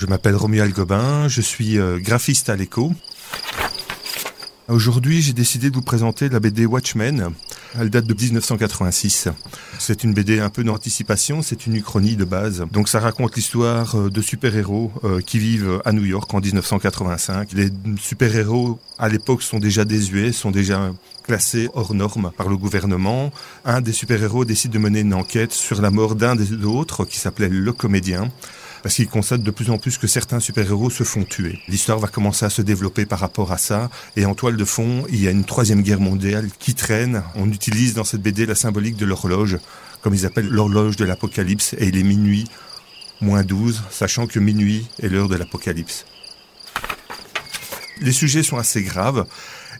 Je m'appelle Romuald Gobin, je suis euh, graphiste à l'écho. Aujourd'hui, j'ai décidé de vous présenter la BD Watchmen. Elle date de 1986. C'est une BD un peu d'anticipation, c'est une uchronie de base. Donc ça raconte l'histoire euh, de super-héros euh, qui vivent à New York en 1985. Les super-héros à l'époque sont déjà désuets, sont déjà classés hors normes par le gouvernement. Un des super-héros décide de mener une enquête sur la mort d'un des autres qui s'appelait le comédien parce qu'il constate de plus en plus que certains super-héros se font tuer. L'histoire va commencer à se développer par rapport à ça, et en toile de fond, il y a une troisième guerre mondiale qui traîne. On utilise dans cette BD la symbolique de l'horloge, comme ils appellent l'horloge de l'apocalypse, et il est minuit moins 12, sachant que minuit est l'heure de l'apocalypse. Les sujets sont assez graves,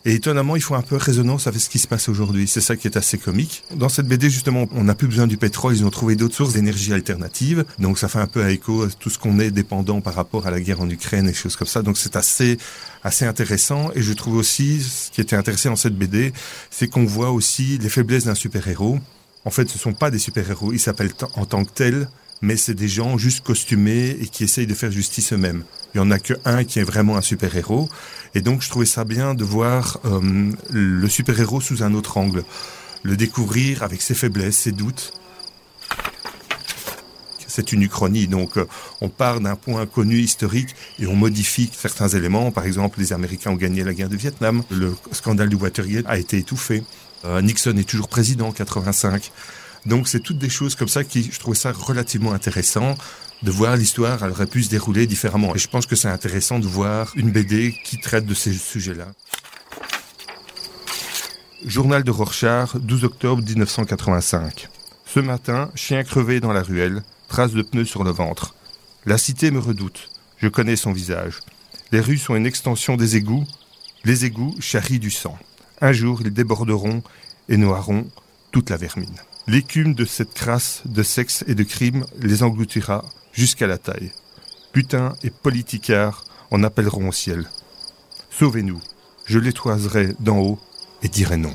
et étonnamment, ils font un peu résonance avec ce qui se passe aujourd'hui. C'est ça qui est assez comique. Dans cette BD, justement, on n'a plus besoin du pétrole. Ils ont trouvé d'autres sources d'énergie alternatives. Donc, ça fait un peu à écho à tout ce qu'on est dépendant par rapport à la guerre en Ukraine et choses comme ça. Donc, c'est assez, assez intéressant. Et je trouve aussi, ce qui était intéressant dans cette BD, c'est qu'on voit aussi les faiblesses d'un super-héros. En fait, ce sont pas des super-héros. Ils s'appellent en tant que tels mais c'est des gens juste costumés et qui essayent de faire justice eux-mêmes. Il y en a que un qui est vraiment un super-héros, et donc je trouvais ça bien de voir euh, le super-héros sous un autre angle, le découvrir avec ses faiblesses, ses doutes. C'est une uchronie, donc euh, on part d'un point connu historique et on modifie certains éléments. Par exemple, les Américains ont gagné la guerre du Vietnam, le scandale du Watergate a été étouffé, euh, Nixon est toujours président en 85. Donc c'est toutes des choses comme ça qui, je trouve ça relativement intéressant de voir l'histoire, elle aurait pu se dérouler différemment. Et je pense que c'est intéressant de voir une BD qui traite de ces sujets-là. Journal de Rorschach, 12 octobre 1985. Ce matin, chien crevé dans la ruelle, trace de pneus sur le ventre. La cité me redoute. Je connais son visage. Les rues sont une extension des égouts. Les égouts charrient du sang. Un jour, ils déborderont et noieront toute la vermine. L'écume de cette crasse de sexe et de crime les engloutira jusqu'à la taille. Putain et politicards en appelleront au ciel. Sauvez-nous, je l'étoiserai d'en haut et dirai non.